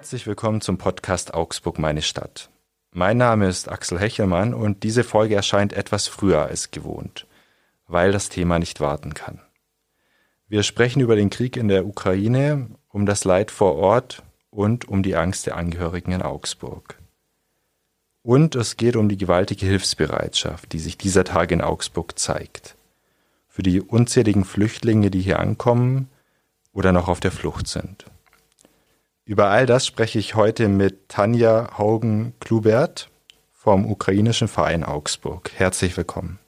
Herzlich willkommen zum Podcast Augsburg meine Stadt. Mein Name ist Axel Hechelmann und diese Folge erscheint etwas früher als gewohnt, weil das Thema nicht warten kann. Wir sprechen über den Krieg in der Ukraine, um das Leid vor Ort und um die Angst der Angehörigen in Augsburg. Und es geht um die gewaltige Hilfsbereitschaft, die sich dieser Tage in Augsburg zeigt. Für die unzähligen Flüchtlinge, die hier ankommen oder noch auf der Flucht sind. Über all das spreche ich heute mit Tanja Haugen-Klubert vom ukrainischen Verein Augsburg. Herzlich willkommen.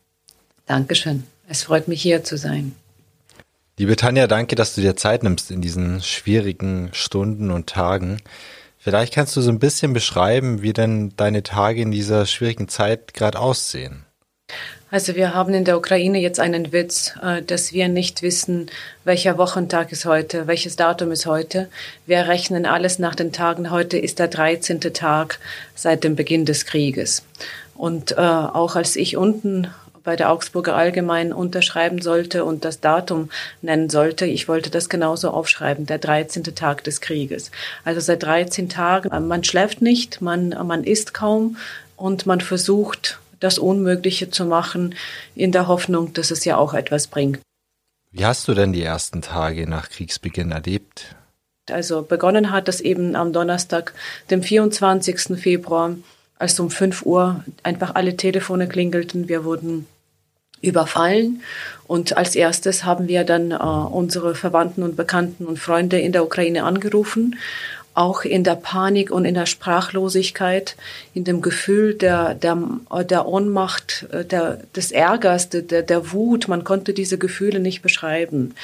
Dankeschön. Es freut mich hier zu sein. Liebe Tanja, danke, dass du dir Zeit nimmst in diesen schwierigen Stunden und Tagen. Vielleicht kannst du so ein bisschen beschreiben, wie denn deine Tage in dieser schwierigen Zeit gerade aussehen. Also wir haben in der Ukraine jetzt einen Witz, äh, dass wir nicht wissen, welcher Wochentag ist heute, welches Datum ist heute. Wir rechnen alles nach den Tagen. Heute ist der 13. Tag seit dem Beginn des Krieges. Und äh, auch als ich unten bei der Augsburger Allgemein unterschreiben sollte und das Datum nennen sollte. Ich wollte das genauso aufschreiben, der 13. Tag des Krieges. Also seit 13 Tagen, man schläft nicht, man, man isst kaum und man versucht das Unmögliche zu machen, in der Hoffnung, dass es ja auch etwas bringt. Wie hast du denn die ersten Tage nach Kriegsbeginn erlebt? Also begonnen hat das eben am Donnerstag, dem 24. Februar, als um 5 Uhr einfach alle Telefone klingelten. Wir wurden überfallen. Und als erstes haben wir dann äh, unsere Verwandten und Bekannten und Freunde in der Ukraine angerufen auch in der Panik und in der Sprachlosigkeit, in dem Gefühl der, der, der Ohnmacht, äh, der, des Ärgers, der, der Wut. Man konnte diese Gefühle nicht beschreiben.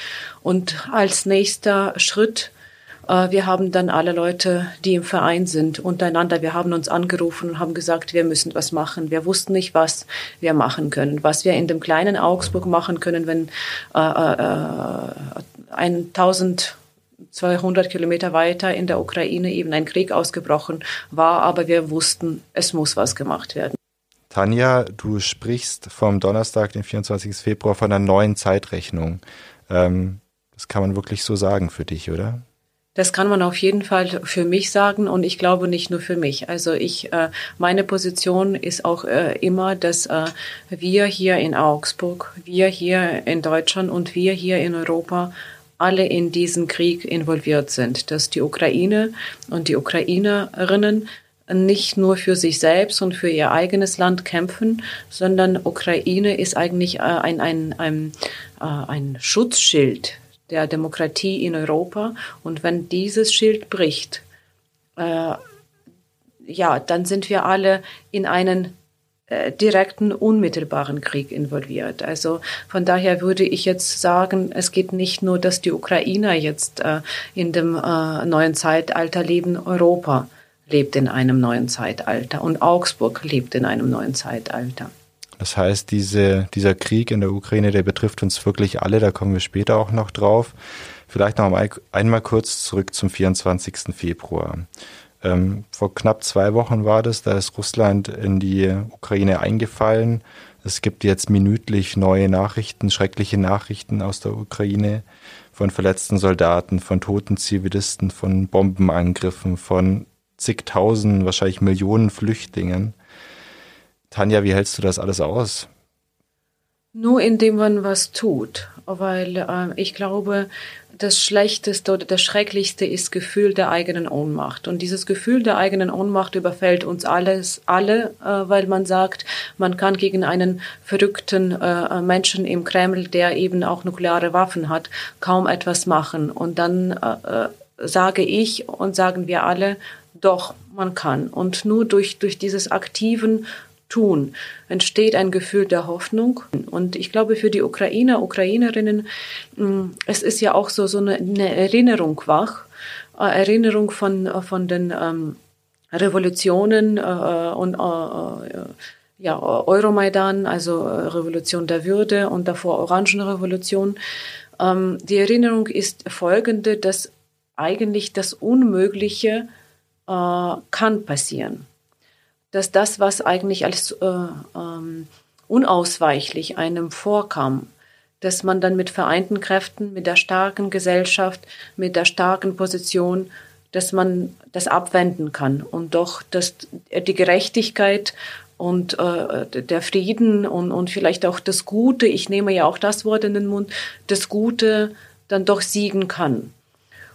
Und als nächster Schritt, äh, wir haben dann alle Leute, die im Verein sind, untereinander, wir haben uns angerufen und haben gesagt, wir müssen was machen. Wir wussten nicht, was wir machen können, was wir in dem kleinen Augsburg machen können, wenn äh, äh, 1000 200 Kilometer weiter in der Ukraine eben ein Krieg ausgebrochen war, aber wir wussten, es muss was gemacht werden. Tanja, du sprichst vom Donnerstag, den 24. Februar, von einer neuen Zeitrechnung. Ähm, das kann man wirklich so sagen für dich, oder? Das kann man auf jeden Fall für mich sagen und ich glaube nicht nur für mich. Also ich, äh, meine Position ist auch äh, immer, dass äh, wir hier in Augsburg, wir hier in Deutschland und wir hier in Europa alle in diesen Krieg involviert sind, dass die Ukraine und die Ukrainerinnen nicht nur für sich selbst und für ihr eigenes Land kämpfen, sondern Ukraine ist eigentlich äh, ein, ein, ein, äh, ein Schutzschild der Demokratie in Europa. Und wenn dieses Schild bricht, äh, ja, dann sind wir alle in einen direkten, unmittelbaren Krieg involviert. Also von daher würde ich jetzt sagen, es geht nicht nur, dass die Ukrainer jetzt äh, in dem äh, neuen Zeitalter leben, Europa lebt in einem neuen Zeitalter und Augsburg lebt in einem neuen Zeitalter. Das heißt, diese, dieser Krieg in der Ukraine, der betrifft uns wirklich alle, da kommen wir später auch noch drauf. Vielleicht noch einmal kurz zurück zum 24. Februar. Ähm, vor knapp zwei Wochen war das, da ist Russland in die Ukraine eingefallen. Es gibt jetzt minütlich neue Nachrichten, schreckliche Nachrichten aus der Ukraine von verletzten Soldaten, von toten Zivilisten, von Bombenangriffen, von zigtausend, wahrscheinlich Millionen Flüchtlingen. Tanja, wie hältst du das alles aus? Nur indem man was tut, weil äh, ich glaube, das Schlechteste oder das Schrecklichste ist Gefühl der eigenen Ohnmacht. Und dieses Gefühl der eigenen Ohnmacht überfällt uns alles, alle, äh, weil man sagt, man kann gegen einen verrückten äh, Menschen im Kreml, der eben auch nukleare Waffen hat, kaum etwas machen. Und dann äh, äh sage ich und sagen wir alle, doch, man kann. Und nur durch, durch dieses aktiven tun, entsteht ein Gefühl der Hoffnung. Und ich glaube, für die Ukrainer, Ukrainerinnen, mm, es ist ja auch so, so eine, eine Erinnerung wach, äh, Erinnerung von, von den ähm, Revolutionen äh, und äh, ja, Euromaidan, also Revolution der Würde und davor Orangenrevolution. Ähm, die Erinnerung ist folgende, dass eigentlich das Unmögliche äh, kann passieren dass das, was eigentlich als äh, ähm, unausweichlich einem vorkam, dass man dann mit vereinten Kräften, mit der starken Gesellschaft, mit der starken Position dass man das abwenden kann und doch, dass die Gerechtigkeit und äh, der Frieden und, und vielleicht auch das Gute, ich nehme ja auch das Wort in den Mund, das Gute dann doch siegen kann.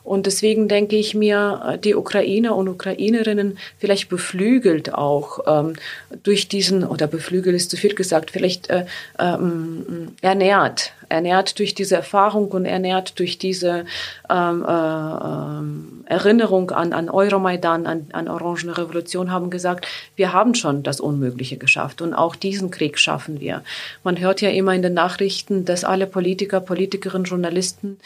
Und deswegen denke ich mir, die Ukrainer und Ukrainerinnen vielleicht beflügelt auch ähm, durch diesen, oder beflügelt ist zu viel gesagt, vielleicht äh, ähm, ernährt, ernährt durch diese Erfahrung und ernährt durch diese ähm, äh, ähm, Erinnerung an, an Euromaidan, an, an Orangene Revolution, haben gesagt, wir haben schon das Unmögliche geschafft und auch diesen Krieg schaffen wir. Man hört ja immer in den Nachrichten, dass alle Politiker, Politikerinnen, Journalisten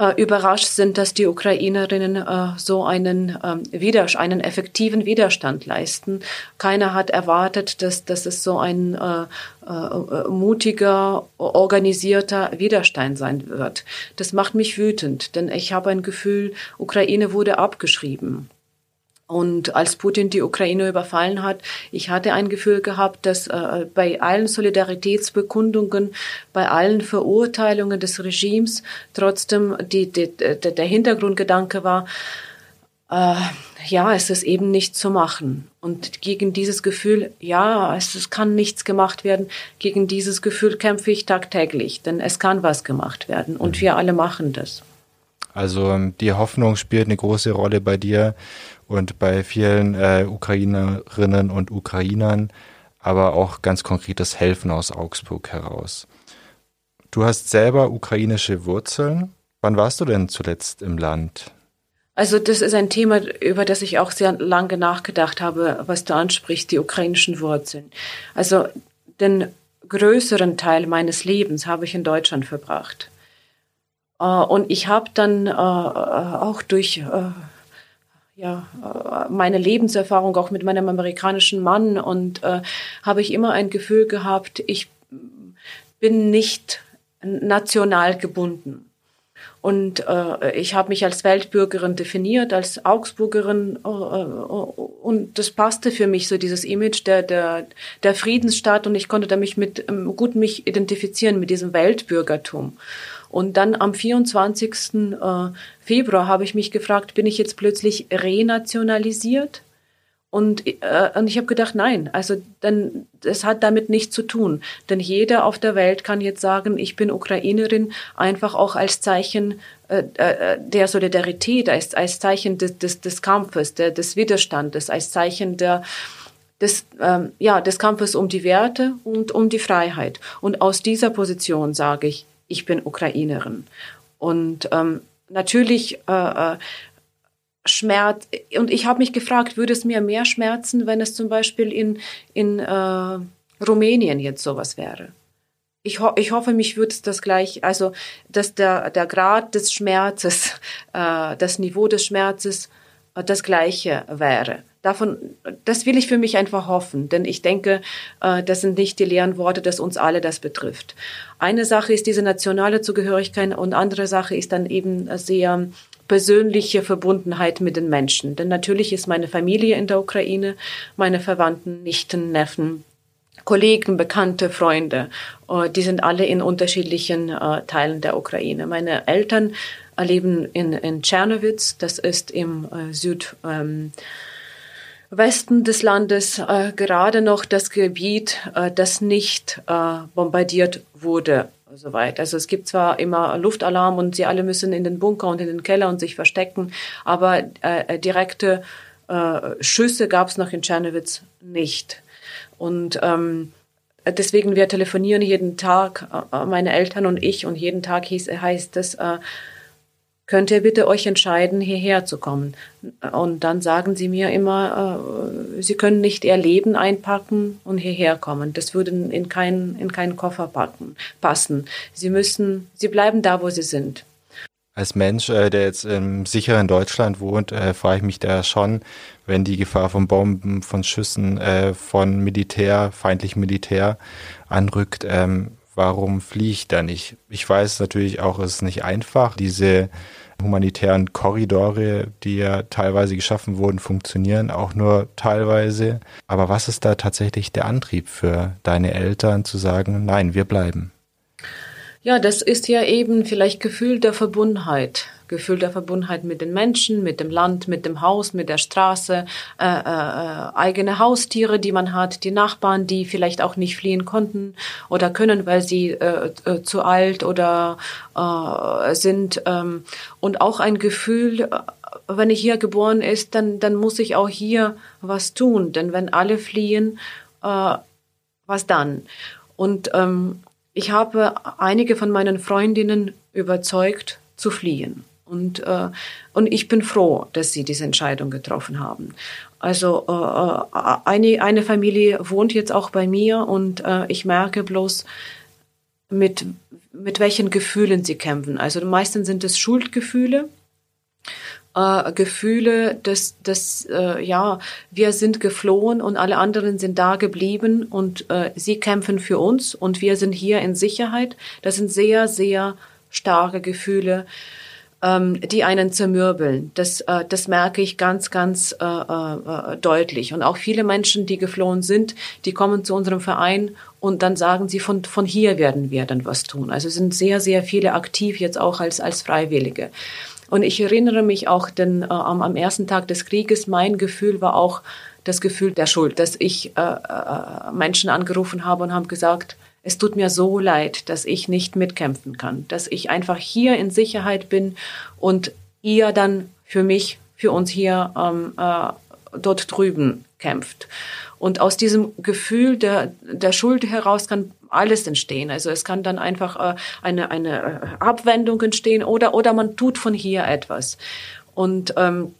äh, überrascht sind, dass die Ukrainerinnen äh, so einen, ähm, Widerstand, einen effektiven Widerstand leisten. Keiner hat erwartet, dass, dass es so ein äh, äh, mutiger, organisierter Widerstand sein wird. Das macht mich wütend, denn ich habe ein Gefühl, Ukraine wurde abgeschrieben. Und als Putin die Ukraine überfallen hat, ich hatte ein Gefühl gehabt, dass äh, bei allen Solidaritätsbekundungen, bei allen Verurteilungen des Regimes trotzdem die, die, die der Hintergrundgedanke war, äh, ja, es ist eben nicht zu machen. Und gegen dieses Gefühl, ja, es, es kann nichts gemacht werden, gegen dieses Gefühl kämpfe ich tagtäglich, denn es kann was gemacht werden und mhm. wir alle machen das. Also ähm, die Hoffnung spielt eine große Rolle bei dir und bei vielen äh, Ukrainerinnen und Ukrainern, aber auch ganz konkretes Helfen aus Augsburg heraus. Du hast selber ukrainische Wurzeln. Wann warst du denn zuletzt im Land? Also das ist ein Thema, über das ich auch sehr lange nachgedacht habe, was du ansprichst, die ukrainischen Wurzeln. Also den größeren Teil meines Lebens habe ich in Deutschland verbracht. Äh, und ich habe dann äh, auch durch ja, äh, meine Lebenserfahrung auch mit meinem amerikanischen Mann und äh, habe ich immer ein Gefühl gehabt, ich bin nicht national gebunden. Und äh, ich habe mich als Weltbürgerin definiert, als Augsburgerin äh, äh, und das passte für mich so dieses Image der der der Friedensstadt und ich konnte damit mit ähm, gut mich identifizieren mit diesem Weltbürgertum. Und dann am 24. Äh, Februar habe ich mich gefragt, bin ich jetzt plötzlich renationalisiert? Und, äh, und ich habe gedacht, nein, also dann, das hat damit nichts zu tun. Denn jeder auf der Welt kann jetzt sagen, ich bin Ukrainerin, einfach auch als Zeichen äh, äh der Solidarität, als, als Zeichen des, des, des Kampfes, der, des Widerstandes, als Zeichen der, des, ähm, ja, des Kampfes um die Werte und um die Freiheit. Und aus dieser Position sage ich, ich bin Ukrainerin. Und ähm, natürlich äh, äh, Schmerz. Und ich habe mich gefragt, würde es mir mehr schmerzen, wenn es zum Beispiel in, in äh, Rumänien jetzt sowas wäre? Ich, ho ich hoffe, mich würde das gleich, also dass der, der Grad des Schmerzes, äh, das Niveau des Schmerzes äh, das gleiche wäre. Davon, das will ich für mich einfach hoffen, denn ich denke, äh, das sind nicht die leeren Worte, dass uns alle das betrifft. Eine Sache ist diese nationale Zugehörigkeit und andere Sache ist dann eben sehr persönliche Verbundenheit mit den Menschen. Denn natürlich ist meine Familie in der Ukraine, meine Verwandten, Nichten, Neffen, Kollegen, Bekannte, Freunde, äh, die sind alle in unterschiedlichen äh, Teilen der Ukraine. Meine Eltern leben in, in Tschernowitz, das ist im Süd, ähm, Westen des Landes äh, gerade noch das Gebiet, äh, das nicht äh, bombardiert wurde. Soweit. Also es gibt zwar immer Luftalarm und sie alle müssen in den Bunker und in den Keller und sich verstecken, aber äh, direkte äh, Schüsse gab es noch in Tschernowitz nicht. Und ähm, deswegen wir telefonieren jeden Tag, äh, meine Eltern und ich, und jeden Tag hieß, heißt es, äh, könnt ihr bitte euch entscheiden, hierher zu kommen. Und dann sagen sie mir immer, äh, sie können nicht ihr Leben einpacken und hierher kommen. Das würde in keinen, in keinen Koffer packen, passen. Sie müssen, sie bleiben da, wo sie sind. Als Mensch, äh, der jetzt im sicheren Deutschland wohnt, äh, frage ich mich da schon, wenn die Gefahr von Bomben, von Schüssen, äh, von Militär, feindlichem Militär anrückt, ähm, warum fliege ich da nicht? Ich weiß natürlich auch, es ist nicht einfach, diese humanitären Korridore, die ja teilweise geschaffen wurden, funktionieren auch nur teilweise. Aber was ist da tatsächlich der Antrieb für deine Eltern zu sagen, nein, wir bleiben? Ja, das ist ja eben vielleicht Gefühl der Verbundenheit. Gefühl der Verbundenheit mit den Menschen, mit dem Land, mit dem Haus, mit der Straße, äh, äh, eigene Haustiere, die man hat, die Nachbarn, die vielleicht auch nicht fliehen konnten oder können, weil sie äh, äh, zu alt oder äh, sind. Ähm, und auch ein Gefühl, äh, wenn ich hier geboren ist, dann, dann muss ich auch hier was tun. Denn wenn alle fliehen, äh, was dann? Und ähm, ich habe einige von meinen Freundinnen überzeugt, zu fliehen. Und, äh, und ich bin froh, dass sie diese Entscheidung getroffen haben. Also äh, äh, eine, eine Familie wohnt jetzt auch bei mir und äh, ich merke bloß, mit, mit welchen Gefühlen sie kämpfen. Also meistens sind es Schuldgefühle äh, Gefühle, dass, dass äh, ja, wir sind geflohen und alle anderen sind da geblieben und äh, sie kämpfen für uns und wir sind hier in Sicherheit. Das sind sehr, sehr starke Gefühle, ähm, die einen zermürbeln. Das, äh, das merke ich ganz, ganz äh, äh, deutlich. Und auch viele Menschen, die geflohen sind, die kommen zu unserem Verein und dann sagen sie, von, von hier werden wir dann was tun. Also sind sehr, sehr viele aktiv jetzt auch als, als Freiwillige. Und ich erinnere mich auch, denn äh, am, am ersten Tag des Krieges, mein Gefühl war auch das Gefühl der Schuld, dass ich äh, äh, Menschen angerufen habe und habe gesagt, es tut mir so leid, dass ich nicht mitkämpfen kann, dass ich einfach hier in Sicherheit bin und ihr dann für mich, für uns hier ähm, äh, dort drüben kämpft. Und aus diesem Gefühl der, der Schuld heraus kann alles entstehen. Also es kann dann einfach äh, eine, eine äh, Abwendung entstehen oder, oder man tut von hier etwas. Und ähm,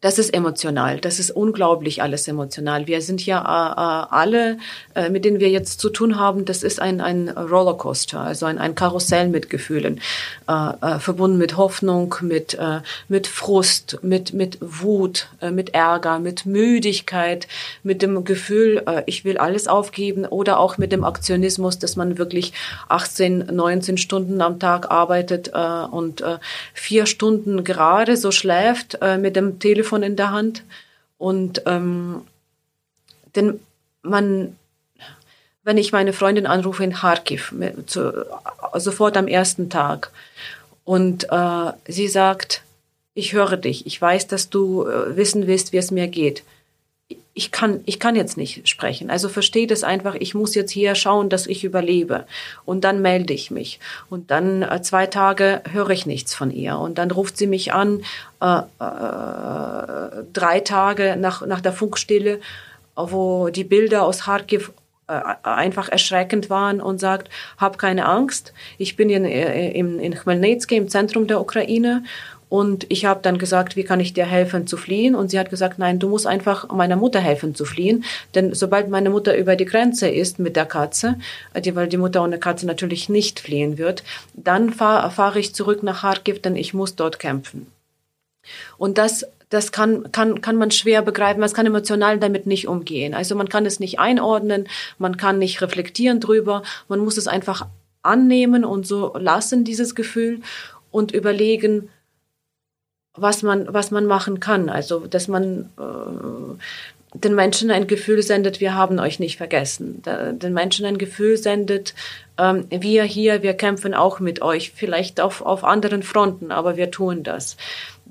das ist emotional. Das ist unglaublich alles emotional. Wir sind ja äh, äh, alle, äh, mit denen wir jetzt zu tun haben, das ist ein, ein Rollercoaster, also ein, ein Karussell mit Gefühlen, äh, äh, verbunden mit Hoffnung, mit, äh, mit Frust, mit, mit Wut, mit Ärger, mit Müdigkeit, mit dem Gefühl, ich will alles aufgeben oder auch mit dem Aktionismus, dass man wirklich 18, 19 Stunden am Tag arbeitet und vier Stunden gerade so schläft mit dem Telefon Telefon in der Hand. Und ähm, denn man, wenn ich meine Freundin anrufe in Kharkiv, zu, sofort am ersten Tag. Und äh, sie sagt, ich höre dich, ich weiß, dass du äh, wissen willst, wie es mir geht ich kann, ich kann jetzt nicht sprechen. Also versteht es einfach, ich muss jetzt hier schauen, dass ich überlebe. Und dann melde ich mich. Und dann äh, zwei Tage höre ich nichts von ihr. Und dann ruft sie mich an, äh, äh, drei Tage nach, nach der Funkstille, wo die Bilder aus Kharkiv äh, einfach erschreckend waren und sagt, hab keine Angst, ich bin in, äh, in, in Chmelnytsky im Zentrum der Ukraine und ich habe dann gesagt, wie kann ich dir helfen zu fliehen? Und sie hat gesagt, nein, du musst einfach meiner Mutter helfen zu fliehen. Denn sobald meine Mutter über die Grenze ist mit der Katze, äh, die, weil die Mutter ohne Katze natürlich nicht fliehen wird, dann fahre fahr ich zurück nach Kharkiv, denn ich muss dort kämpfen. Und das das kann, kann, kann man schwer begreifen, man kann emotional damit nicht umgehen. Also man kann es nicht einordnen, man kann nicht reflektieren drüber, man muss es einfach annehmen und so lassen, dieses Gefühl, und überlegen, was man, was man machen kann. Also, dass man äh, den Menschen ein Gefühl sendet, wir haben euch nicht vergessen. Da, den Menschen ein Gefühl sendet, ähm, wir hier, wir kämpfen auch mit euch, vielleicht auf, auf anderen Fronten, aber wir tun das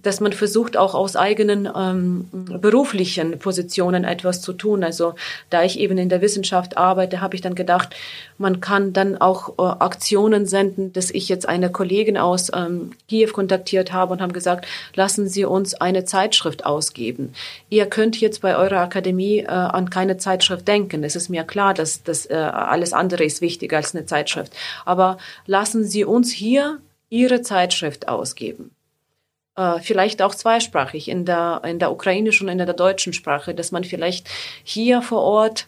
dass man versucht, auch aus eigenen ähm, beruflichen Positionen etwas zu tun. Also da ich eben in der Wissenschaft arbeite, habe ich dann gedacht, man kann dann auch äh, Aktionen senden, dass ich jetzt eine Kollegin aus ähm, Kiew kontaktiert habe und haben gesagt, lassen Sie uns eine Zeitschrift ausgeben. Ihr könnt jetzt bei eurer Akademie äh, an keine Zeitschrift denken. Es ist mir klar, dass das äh, alles andere ist wichtiger als eine Zeitschrift. Aber lassen Sie uns hier Ihre Zeitschrift ausgeben. Äh, vielleicht auch zweisprachig in der, in der ukrainischen und in der deutschen Sprache, dass man vielleicht hier vor Ort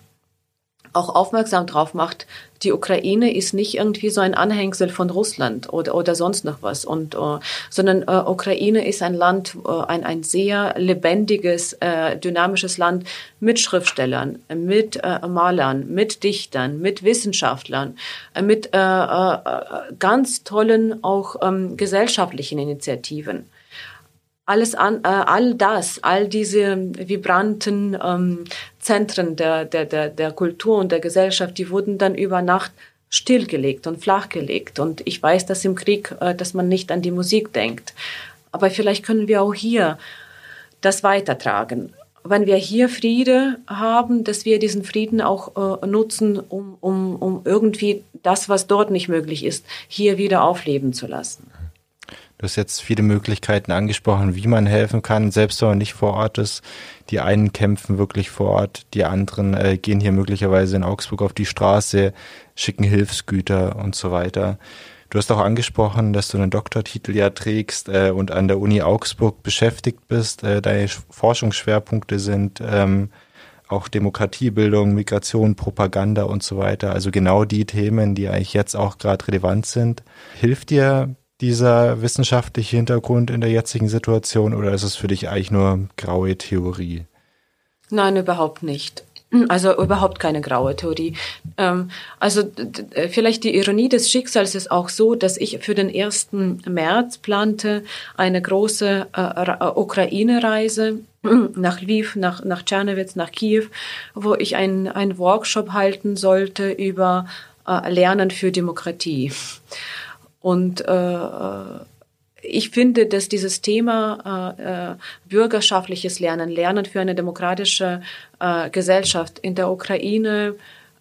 auch aufmerksam drauf macht, die Ukraine ist nicht irgendwie so ein Anhängsel von Russland oder, oder sonst noch was, und, uh, sondern uh, Ukraine ist ein Land, uh, ein, ein sehr lebendiges, dynamisches Land mit Schriftstellern, mit Malern, mit Dichtern, mit Wissenschaftlern, mit ganz tollen auch um, ähm, gesellschaftlichen Initiativen alles an, äh, all das, all diese vibranten ähm, Zentren der, der, der, der Kultur und der Gesellschaft, die wurden dann über Nacht stillgelegt und flachgelegt. Und ich weiß, dass im Krieg, äh, dass man nicht an die Musik denkt. Aber vielleicht können wir auch hier das weitertragen. Wenn wir hier Friede haben, dass wir diesen Frieden auch äh, nutzen, um, um, um irgendwie das, was dort nicht möglich ist, hier wieder aufleben zu lassen. Du hast jetzt viele Möglichkeiten angesprochen, wie man helfen kann, selbst wenn man nicht vor Ort ist. Die einen kämpfen wirklich vor Ort, die anderen äh, gehen hier möglicherweise in Augsburg auf die Straße, schicken Hilfsgüter und so weiter. Du hast auch angesprochen, dass du einen Doktortitel ja trägst äh, und an der Uni Augsburg beschäftigt bist. Äh, deine Forschungsschwerpunkte sind ähm, auch Demokratiebildung, Migration, Propaganda und so weiter. Also genau die Themen, die eigentlich jetzt auch gerade relevant sind. Hilft dir dieser wissenschaftliche Hintergrund in der jetzigen Situation oder ist es für dich eigentlich nur graue Theorie? Nein, überhaupt nicht. Also überhaupt keine graue Theorie. Ähm, also vielleicht die Ironie des Schicksals ist auch so, dass ich für den 1. März plante eine große äh, Ukraine-Reise nach Lviv, nach, nach Tschernowitz, nach Kiew, wo ich einen Workshop halten sollte über äh, Lernen für Demokratie. Und äh, ich finde, dass dieses Thema äh, äh, bürgerschaftliches Lernen, Lernen für eine demokratische äh, Gesellschaft in der Ukraine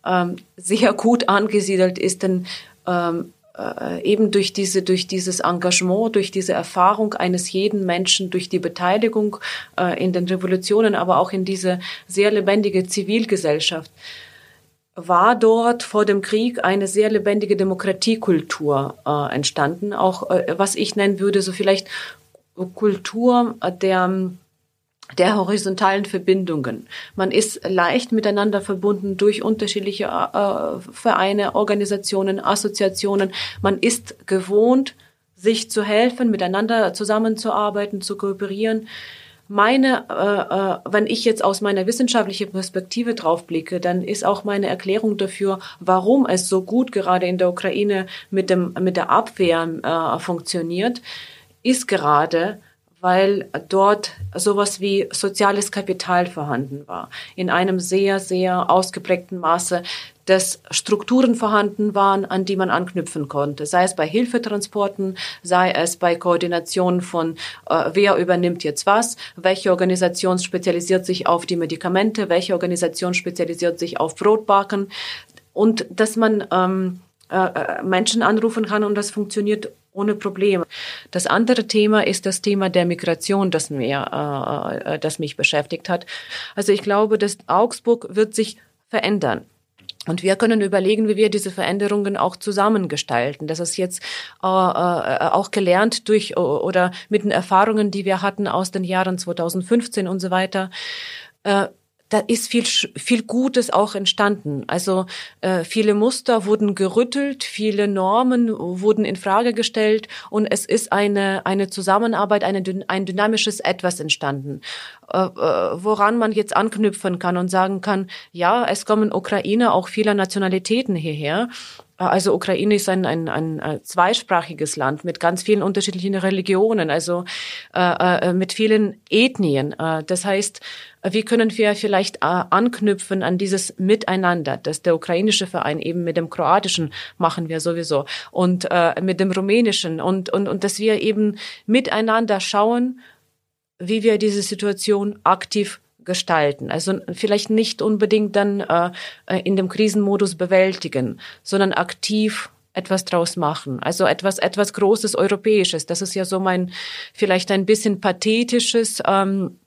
äh, sehr gut angesiedelt ist, denn ähm, äh, eben durch diese, durch dieses Engagement, durch diese Erfahrung eines jeden Menschen, durch die Beteiligung äh, in den Revolutionen, aber auch in diese sehr lebendige Zivilgesellschaft war dort vor dem Krieg eine sehr lebendige Demokratiekultur äh, entstanden, auch äh, was ich nennen würde, so vielleicht Kultur der der horizontalen Verbindungen. Man ist leicht miteinander verbunden durch unterschiedliche äh, Vereine, Organisationen, Assoziationen. Man ist gewohnt, sich zu helfen, miteinander zusammenzuarbeiten, zu kooperieren meine, äh, äh, wenn ich jetzt aus meiner wissenschaftlichen Perspektive drauf blicke, dann ist auch meine Erklärung dafür, warum es so gut gerade in der Ukraine mit dem mit der Abwehr äh, funktioniert, ist gerade weil dort sowas wie soziales Kapital vorhanden war. In einem sehr, sehr ausgeprägten Maße dass Strukturen vorhanden waren, an die man anknüpfen konnte, sei es bei Hilfetransporten, sei es bei Koordination von, äh, wer übernimmt jetzt was, welche Organisation spezialisiert sich auf die Medikamente, welche Organisation spezialisiert sich auf Brotbacken und dass man ähm, äh, äh Menschen anrufen kann und das funktioniert ohne Probleme. Das andere Thema ist das Thema der Migration, das mir, äh, äh das mich beschäftigt hat. Also ich glaube, dass Augsburg wird sich verändern. Und wir können überlegen, wie wir diese Veränderungen auch zusammengestalten. Das ist jetzt äh, äh, auch gelernt durch oder mit den Erfahrungen, die wir hatten aus den Jahren 2015 und so weiter. Äh, da ist viel, viel Gutes auch entstanden. Also äh, viele Muster wurden gerüttelt, viele Normen wurden in Frage gestellt und es ist eine, eine Zusammenarbeit, eine, ein dynamisches Etwas entstanden, äh, äh, woran man jetzt anknüpfen kann und sagen kann, ja, es kommen Ukrainer auch vieler Nationalitäten hierher also Ukraine ist ein, ein, ein, zweisprachiges Land mit ganz vielen unterschiedlichen Religionen, also äh, äh, mit vielen Ethnien. Äh, das heißt, wie können wir vielleicht äh, anknüpfen an dieses Miteinander, das der ukrainische Verein eben mit dem kroatischen machen wir sowieso und äh, mit dem rumänischen und, und, und dass wir eben miteinander schauen, wie wir diese Situation aktiv gestalten. Also vielleicht nicht unbedingt dann äh, äh, in dem Krisenmodus bewältigen, sondern aktiv etwas draus machen. Also etwas, etwas Großes Europäisches. Das ist ja so mein vielleicht ein bisschen pathetisches ähm,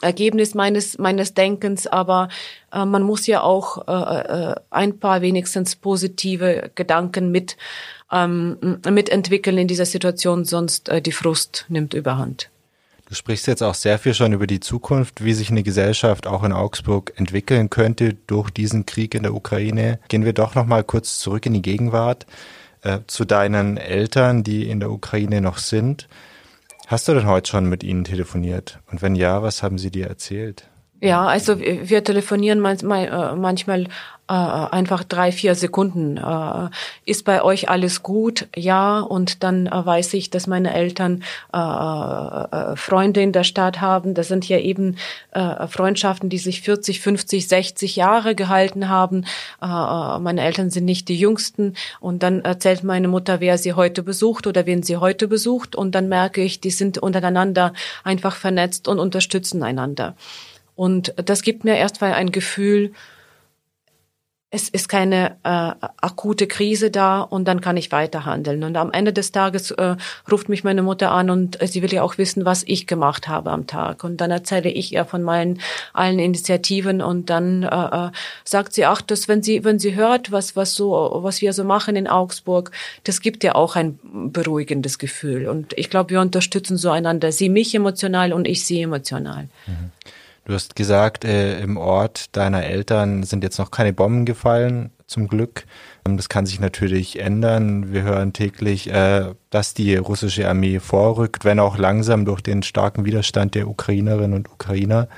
Ergebnis meines meines Denkens, aber äh, man muss ja auch äh, äh, ein paar wenigstens positive Gedanken mit ähm, mitentwickeln in dieser Situation, sonst äh, die Frust nimmt überhand. Du sprichst jetzt auch sehr viel schon über die Zukunft, wie sich eine Gesellschaft auch in Augsburg entwickeln könnte durch diesen Krieg in der Ukraine. Gehen wir doch noch mal kurz zurück in die Gegenwart äh, zu deinen Eltern, die in der Ukraine noch sind. Hast du denn heute schon mit ihnen telefoniert? Und wenn ja, was haben sie dir erzählt? Ja, also wir telefonieren manchmal, manchmal äh, einfach drei, vier Sekunden. Äh, ist bei euch alles gut? Ja. Und dann äh, weiß ich, dass meine Eltern äh, äh, Freunde in der Stadt haben. Das sind ja eben äh, Freundschaften, die sich 40, 50, 60 Jahre gehalten haben. Äh, äh, meine Eltern sind nicht die jüngsten. Und dann erzählt meine Mutter, wer sie heute besucht oder wen sie heute besucht. Und dann merke ich, die sind untereinander einfach vernetzt und unterstützen einander. Und das gibt mir erstmal ein Gefühl, es ist keine äh, akute Krise da und dann kann ich weiter handeln. Und am Ende des Tages äh, ruft mich meine Mutter an und äh, sie will ja auch wissen, was ich gemacht habe am Tag. Und dann erzähle ich ihr von meinen allen Initiativen und dann äh, äh, sagt sie, ach, das, wenn sie, wenn sie hört, was, was so, was wir so machen in Augsburg, das gibt ja auch ein beruhigendes Gefühl. Und ich glaube, wir unterstützen so einander. Sie mich emotional und ich sie emotional. Mhm. Du hast gesagt, äh, im Ort deiner Eltern sind jetzt noch keine Bomben gefallen, zum Glück. Ähm, das kann sich natürlich ändern. Wir hören täglich, äh, dass die russische Armee vorrückt, wenn auch langsam durch den starken Widerstand der Ukrainerinnen und Ukrainer.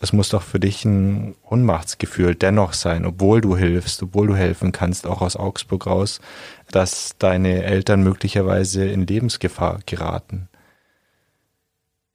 Es muss doch für dich ein Ohnmachtsgefühl dennoch sein, obwohl du hilfst, obwohl du helfen kannst, auch aus Augsburg raus, dass deine Eltern möglicherweise in Lebensgefahr geraten.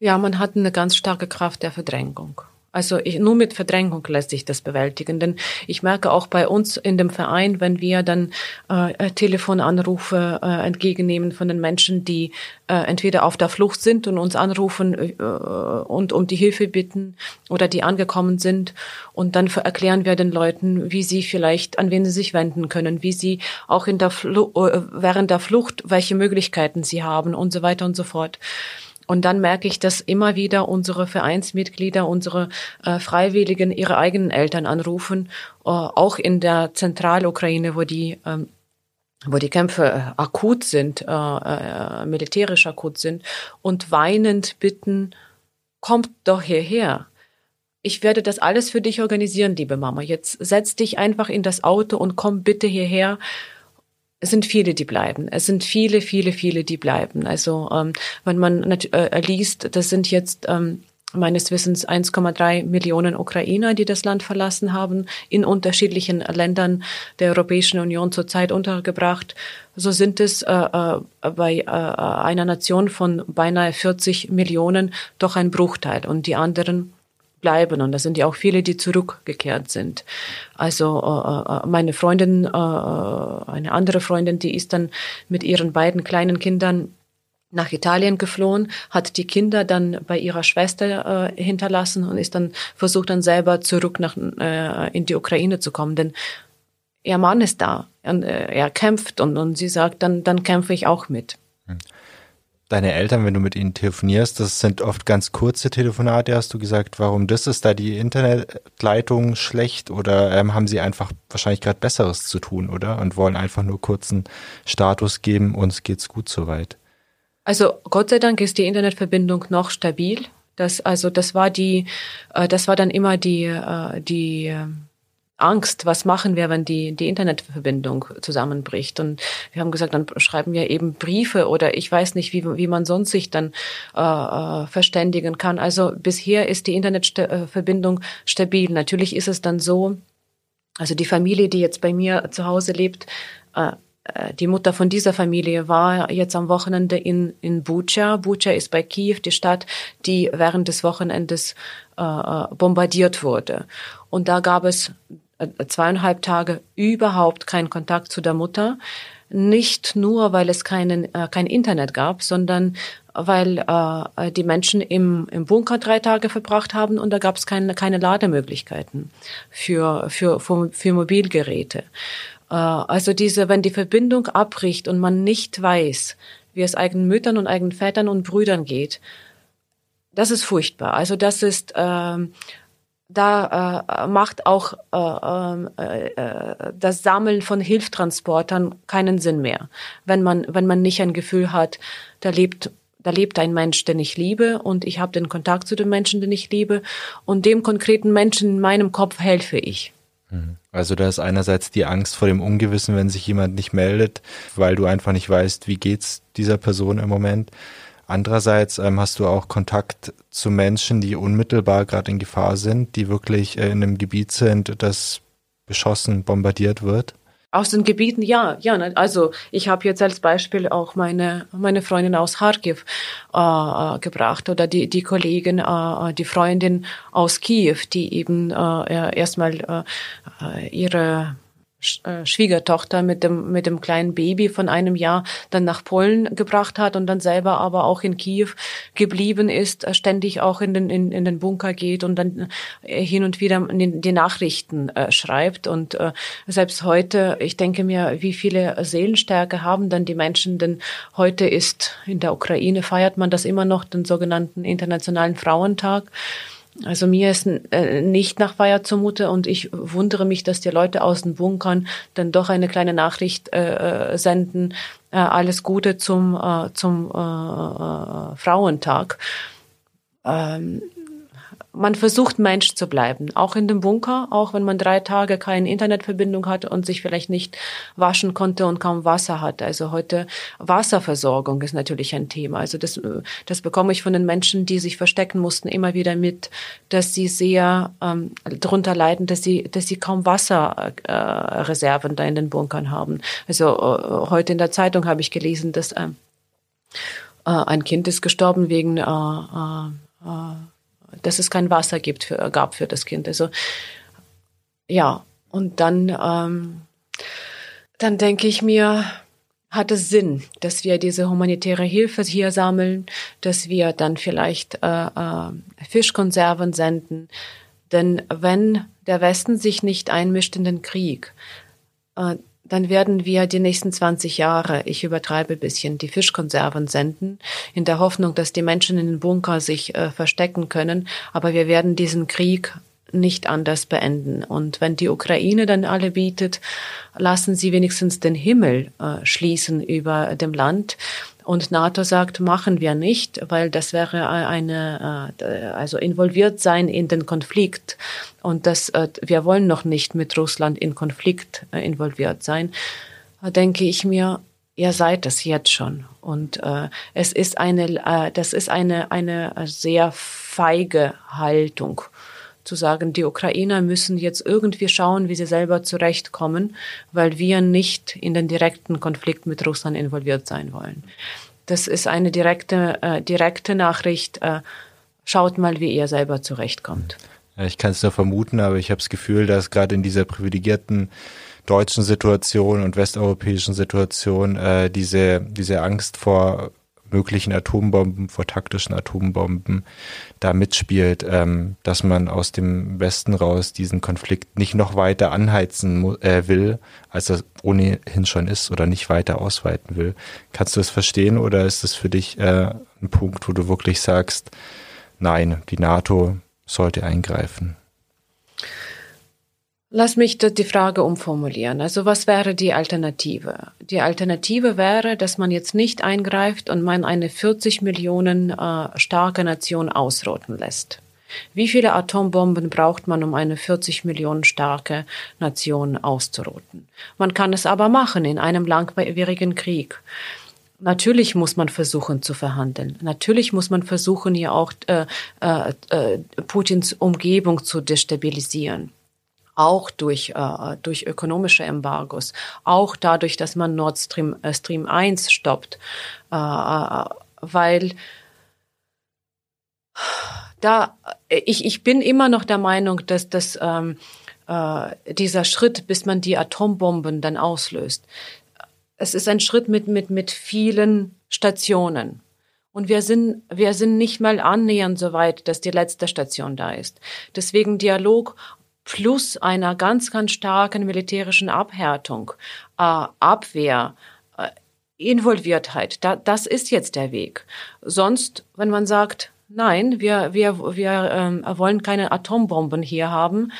Ja, man hat eine ganz starke Kraft der Verdrängung. Also ich, nur mit Verdrängung lässt sich das bewältigen. Denn ich merke auch bei uns in dem Verein, wenn wir dann äh, Telefonanrufe äh, entgegennehmen von den Menschen, die äh, entweder auf der Flucht sind und uns anrufen äh, und um die Hilfe bitten oder die angekommen sind. Und dann erklären wir den Leuten, wie sie vielleicht, an wen sie sich wenden können, wie sie auch in der Fl äh, während der Flucht, welche Möglichkeiten sie haben und so weiter und so fort. Und dann merke ich, dass immer wieder unsere Vereinsmitglieder, unsere äh, Freiwilligen ihre eigenen Eltern anrufen, äh, auch in der Zentralukraine, wo die ähm, wo die Kämpfe äh, akut sind, äh, äh, militärisch akut sind, und weinend bitten, kommt doch hierher. Ich werde das alles für dich organisieren, liebe Mama. Jetzt setz dich einfach in das Auto und komm bitte hierher es sind viele, die bleiben. Es sind viele, viele, viele, die bleiben. Also ähm, wenn man äh, liest, das sind jetzt ähm, meines Wissens 1,3 Millionen Ukrainer, die das Land verlassen haben, in unterschiedlichen Ländern der Europäischen Union zurzeit untergebracht. So sind es äh, äh, bei äh, einer Nation von beinahe 40 Millionen doch ein Bruchteil. Und die anderen bleiben. Und das sind ja auch viele, die zurückgekehrt sind. Also äh, äh, meine Freundin, äh, eine andere Freundin, die ist dann mit ihren beiden kleinen Kindern nach Italien geflohen, hat die Kinder dann bei ihrer Schwester äh, hinterlassen und ist dann versucht dann selber zurück nach äh, in die Ukraine zu kommen, denn ihr Mann ist da und äh, er kämpft und und sie sagt dann dann kämpfe ich auch mit. Hm deine Eltern, wenn du mit ihnen telefonierst, das sind oft ganz kurze Telefonate, hast du gesagt. Warum das? Ist da die Internetleitung schlecht oder ähm, haben sie einfach wahrscheinlich gerade Besseres zu tun, oder? Und wollen einfach nur kurzen Status geben, uns geht's gut soweit. Also Gott sei Dank ist die Internetverbindung noch stabil. Das, also das war die, äh, das war dann immer die, äh, die äh, Angst, was machen wir, wenn die, die Internetverbindung zusammenbricht. Und wir haben gesagt, dann schreiben wir eben Briefe oder ich weiß nicht, wie, wie man sonst sich dann äh, äh verständigen kann. Also bisher ist die Internetverbindung stabil. Natürlich ist es dann so, also die Familie, die jetzt bei mir zu Hause lebt, äh, äh die Mutter von dieser Familie war jetzt am Wochenende in, in Bucha. Bucha ist bei Kiew die Stadt, die während des Wochenendes äh, äh bombardiert wurde. Und da gab es zweieinhalb Tage überhaupt keinen Kontakt zu der Mutter. Nicht nur, weil es keinen, äh, kein Internet gab, sondern weil äh, die Menschen im, im Bunker drei Tage verbracht haben und da gab es keine, keine Lademöglichkeiten für, für, für, für Mobilgeräte. Äh, also diese, wenn die Verbindung abbricht und man nicht weiß, wie es eigenen Müttern und eigenen Vätern und Brüdern geht, das ist furchtbar. Also das ist äh, da äh, macht auch äh, ähm, äh, äh, das Sammeln von Hilftransportern keinen Sinn mehr, wenn man wenn man nicht ein Gefühl hat, da lebt da lebt ein Mensch, den ich liebe und ich habe den Kontakt zu dem Menschen, den ich liebe und dem konkreten Menschen in meinem Kopf helfe ich. Mhm. Also da ist einerseits die Angst vor dem Ungewissen, wenn sich jemand nicht meldet, weil du einfach nicht weißt, wie geht's dieser Person im Moment. Andererseits ähm, hast du auch Kontakt zu Menschen, die unmittelbar gerade in Gefahr sind, die wirklich äh, in einem Gebiet sind, das beschossen, bombardiert wird. Aus den Gebieten, ja, ja. Also ich habe jetzt als Beispiel auch meine meine Freundin aus Kharkiv äh, äh gebracht oder die die Kollegin, äh, die Freundin aus Kiew, die eben äh, erstmal äh, ihre äh, Schwiegertochter mit dem, mit dem kleinen Baby von einem Jahr dann nach Polen gebracht hat und dann selber aber auch in Kiew geblieben ist, äh, ständig auch in den, in, in den Bunker geht und dann äh, hin und wieder die Nachrichten äh, schreibt. Und äh, selbst heute, ich denke mir, wie viele Seelenstärke haben dann die Menschen, denn heute ist in der Ukraine feiert man das immer noch, den sogenannten Internationalen Frauentag. Also mir ist äh, nicht nach Feier zumute und ich wundere mich, dass die Leute aus den Bunkern dann doch eine kleine Nachricht äh, äh senden. Äh, alles Gute zum, äh, zum Frauentag. Ähm, man versucht Mensch zu bleiben, auch in dem Bunker, auch wenn man drei Tage keine Internetverbindung hat und sich vielleicht nicht waschen konnte und kaum Wasser hat. Also heute Wasserversorgung ist natürlich ein Thema. Also das, das bekomme ich von den Menschen, die sich verstecken mussten, immer wieder mit, dass sie sehr ähm, darunter leiden, dass sie, dass sie kaum Wasserreserven äh, da in den Bunkern haben. Also äh, heute in der Zeitung habe ich gelesen, dass äh, äh ein Kind ist gestorben wegen äh, äh, äh dass es kein Wasser gibt für, gab für das Kind. Also ja, und dann, ähm, dann denke ich mir, hat es Sinn, dass wir diese humanitäre Hilfe hier sammeln, dass wir dann vielleicht äh, äh, Fischkonserven senden. Denn wenn der Westen sich nicht einmischt in den Krieg, äh, dann werden wir die nächsten 20 Jahre, ich übertreibe bisschen, die Fischkonserven senden, in der Hoffnung, dass die Menschen in den Bunker sich äh, verstecken können. Aber wir werden diesen Krieg nicht anders beenden. Und wenn die Ukraine dann alle bietet, lassen sie wenigstens den Himmel äh, schließen über dem Land. Und NATO sagt, machen wir nicht, weil das wäre eine, also involviert sein in den Konflikt. Und das, äh, wir wollen noch nicht mit Russland in Konflikt äh, involviert sein. Da denke ich mir, ihr seid es jetzt schon. Und äh, es ist eine, das ist eine, eine sehr feige Haltung zu sagen, die Ukrainer müssen jetzt irgendwie schauen, wie sie selber zurechtkommen, weil wir nicht in den direkten Konflikt mit Russland involviert sein wollen. Das ist eine direkte, äh, direkte Nachricht. Äh, schaut mal, wie ihr selber zurechtkommt. Ich kann es nur vermuten, aber ich habe das Gefühl, dass gerade in dieser privilegierten deutschen Situation und westeuropäischen Situation äh, diese, diese Angst vor möglichen Atombomben, vor taktischen Atombomben da mitspielt, ähm, dass man aus dem Westen raus diesen Konflikt nicht noch weiter anheizen äh, will, als er ohnehin schon ist oder nicht weiter ausweiten will. Kannst du das verstehen oder ist das für dich äh, ein Punkt, wo du wirklich sagst, nein, die NATO sollte eingreifen? Lass mich die Frage umformulieren. Also was wäre die Alternative? Die Alternative wäre, dass man jetzt nicht eingreift und man eine 40 Millionen äh, starke Nation ausrotten lässt. Wie viele Atombomben braucht man, um eine 40 Millionen starke Nation auszurotten? Man kann es aber machen in einem langwierigen Krieg. Natürlich muss man versuchen zu verhandeln. Natürlich muss man versuchen, hier auch äh, äh, äh Putins Umgebung zu destabilisieren auch durch, äh, durch ökonomische Embargos, auch dadurch, dass man Nord Stream, äh, Stream 1 stoppt, äh, äh, weil da ich, ich bin immer noch der Meinung, dass das ähm, äh, dieser Schritt, bis man die Atombomben dann auslöst, es ist ein Schritt mit mit mit vielen Stationen. Und wir sind, wir sind nicht mal annähernd so weit, dass die letzte Station da ist. Deswegen Dialog plus einer ganz, ganz starken militärischen Abhärtung, äh, Abwehr, äh, Involviertheit, da, das ist jetzt der Weg. Sonst, wenn man sagt, nein, wir, wir, wir ähm, wollen keine Atombomben hier haben,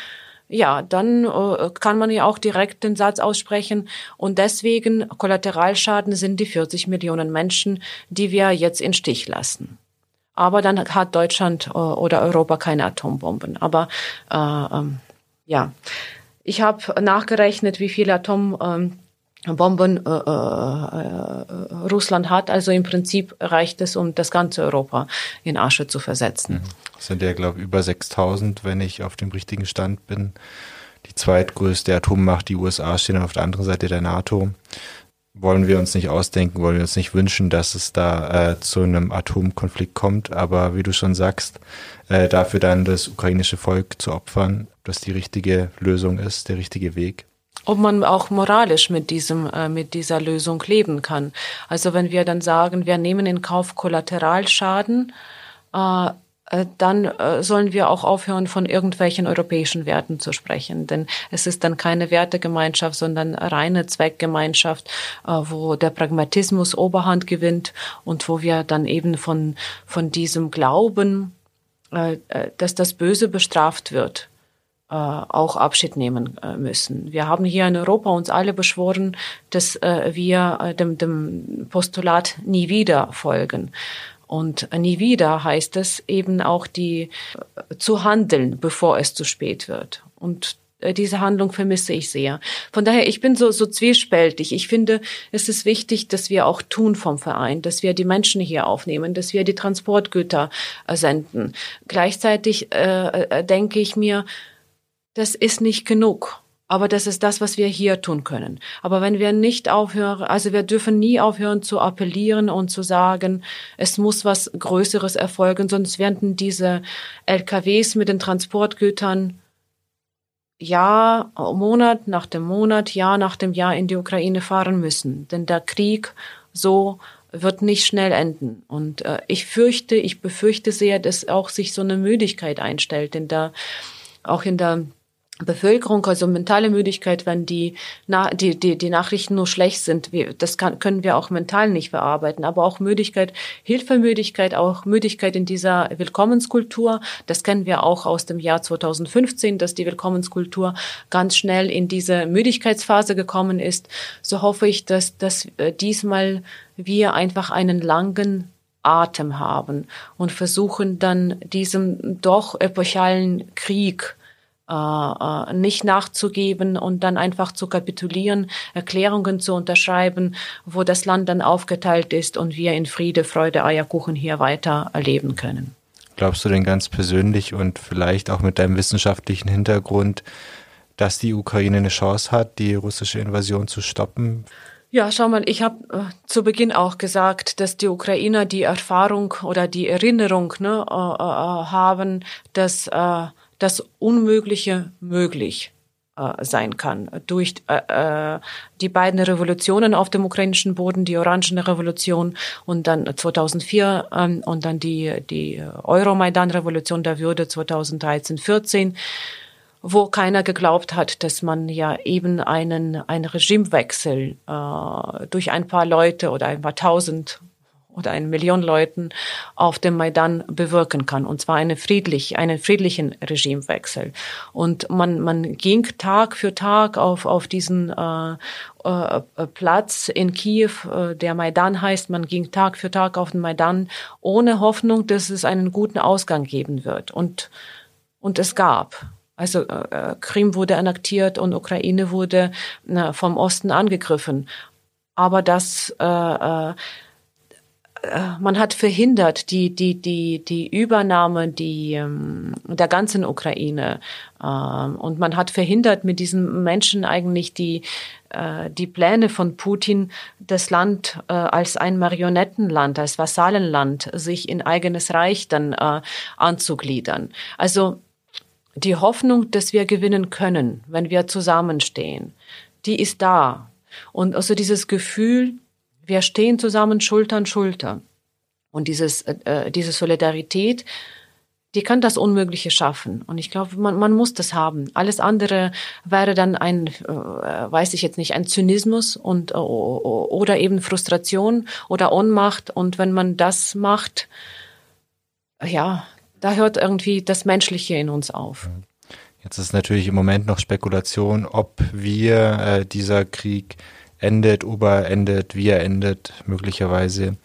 ja, dann äh, kann man ja auch direkt den Satz aussprechen. Und deswegen Kollateralschaden sind die 40 Millionen Menschen, die wir jetzt in Stich lassen. Aber dann hat Deutschland äh, oder Europa keine Atombomben. Aber äh, ähm, ja, ich habe nachgerechnet, wie viele Atombomben Bomben äh, äh, Russland hat. Also im Prinzip reicht es, um das ganze Europa in Asche zu versetzen. Mhm. Das sind ja, glaube ich, über 6000, wenn ich auf dem richtigen Stand bin. Die zweitgrößte Atommacht, die USA, stehen auf der anderen Seite der NATO. Wollen wir uns nicht ausdenken, wollen wir uns nicht wünschen, dass es da äh, zu einem Atomkonflikt kommt. Aber wie du schon sagst, äh, dafür dann das ukrainische Volk zu opfern, das die richtige Lösung ist, der richtige Weg ob man auch moralisch mit diesem äh, mit dieser Lösung leben kann. Also wenn wir dann sagen, wir nehmen in Kauf Kollateralschaden, äh, dann äh, sollen wir auch aufhören, von irgendwelchen europäischen Werten zu sprechen. Denn es ist dann keine Wertegemeinschaft, sondern reine Zweckgemeinschaft, äh, wo der Pragmatismus Oberhand gewinnt und wo wir dann eben von, von diesem Glauben, dass das Böse bestraft wird, äh, auch Abschied nehmen äh, müssen. Wir haben hier in Europa uns alle beschworen, dass äh, wir dem, dem Postulat nie wieder folgen. Und nie wieder heißt es eben auch die zu handeln, bevor es zu spät wird. Und diese Handlung vermisse ich sehr. Von daher, ich bin so, so zwiespältig. Ich finde, es ist wichtig, dass wir auch tun vom Verein, dass wir die Menschen hier aufnehmen, dass wir die Transportgüter senden. Gleichzeitig äh, denke ich mir, das ist nicht genug. Aber das ist das, was wir hier tun können. Aber wenn wir nicht aufhören, also wir dürfen nie aufhören zu appellieren und zu sagen, es muss was Größeres erfolgen, sonst werden diese LKWs mit den Transportgütern Jahr, Monat nach dem Monat, Jahr nach dem Jahr in die Ukraine fahren müssen. Denn der Krieg so wird nicht schnell enden. Und äh, ich fürchte, ich befürchte sehr, dass auch sich so eine Müdigkeit einstellt in der, auch in der Bevölkerung, also mentale Müdigkeit, wenn die, na, die, die, die Nachrichten nur schlecht sind, wir, das kann, können wir auch mental nicht verarbeiten, aber auch Müdigkeit, Hilfemüdigkeit, auch Müdigkeit in dieser Willkommenskultur, das kennen wir auch aus dem Jahr 2015, dass die Willkommenskultur ganz schnell in diese Müdigkeitsphase gekommen ist. So hoffe ich, dass, dass äh, diesmal wir einfach einen langen Atem haben und versuchen dann diesem doch epochalen Krieg äh, äh, nicht nachzugeben und dann einfach zu kapitulieren, Erklärungen zu unterschreiben, wo das Land dann aufgeteilt ist und wir in Friede, Freude, Eierkuchen hier weiter erleben können. Glaubst du denn ganz persönlich und vielleicht auch mit deinem wissenschaftlichen Hintergrund, dass die Ukraine eine Chance hat, die russische Invasion zu stoppen? Ja, schau mal, ich habe äh, zu Beginn auch gesagt, dass die Ukrainer die Erfahrung oder die Erinnerung ne, äh, äh, haben, dass äh, das Unmögliche möglich äh, sein kann. Durch äh, äh, die beiden Revolutionen auf dem ukrainischen Boden, die Orangene Revolution und dann 2004 ähm, und dann die, die Euromaidan-Revolution der Würde 2013-14 wo keiner geglaubt hat, dass man ja eben einen, einen Regimewechsel durch ein paar Leute oder ein paar tausend oder eine Million Leuten auf dem Maidan bewirken kann. Und zwar eine friedlich, einen friedlichen Regimewechsel. Und man, man ging Tag für Tag auf, auf diesen äh, äh, Platz in Kiew, äh, der Maidan heißt. Man ging Tag für Tag auf den Maidan ohne Hoffnung, dass es einen guten Ausgang geben wird. Und, und es gab. Also äh, Krim wurde annektiert und Ukraine wurde na, vom Osten angegriffen. Aber das äh, äh, äh, man hat verhindert die die die die Übernahme die ähm, der ganzen Ukraine. Ähm, und man hat verhindert mit diesen Menschen eigentlich die äh, die Pläne von Putin das Land äh, als ein Marionettenland als Vassallenland sich in eigenes Reich dann anzugliedern. Also die Hoffnung dass wir gewinnen können wenn wir zusammenstehen die ist da. Und also dieses Gefühl wir stehen zusammen Schulter an Schulter. Und dieses, äh, äh, diese Solidarität, die kann das Unmögliche schaffen. Und ich glaube, man, man muss das haben. Alles andere wäre dann ein, äh, weiß ich jetzt nicht, ein Zynismus und, äh, oder eben Frustration oder Ohnmacht. Und wenn man das macht, ja, da hört irgendwie das Menschliche in uns auf. Jetzt ist natürlich im Moment noch Spekulation, ob wir äh, dieser Krieg endet, ob er endet, wie er endet, möglicherweise.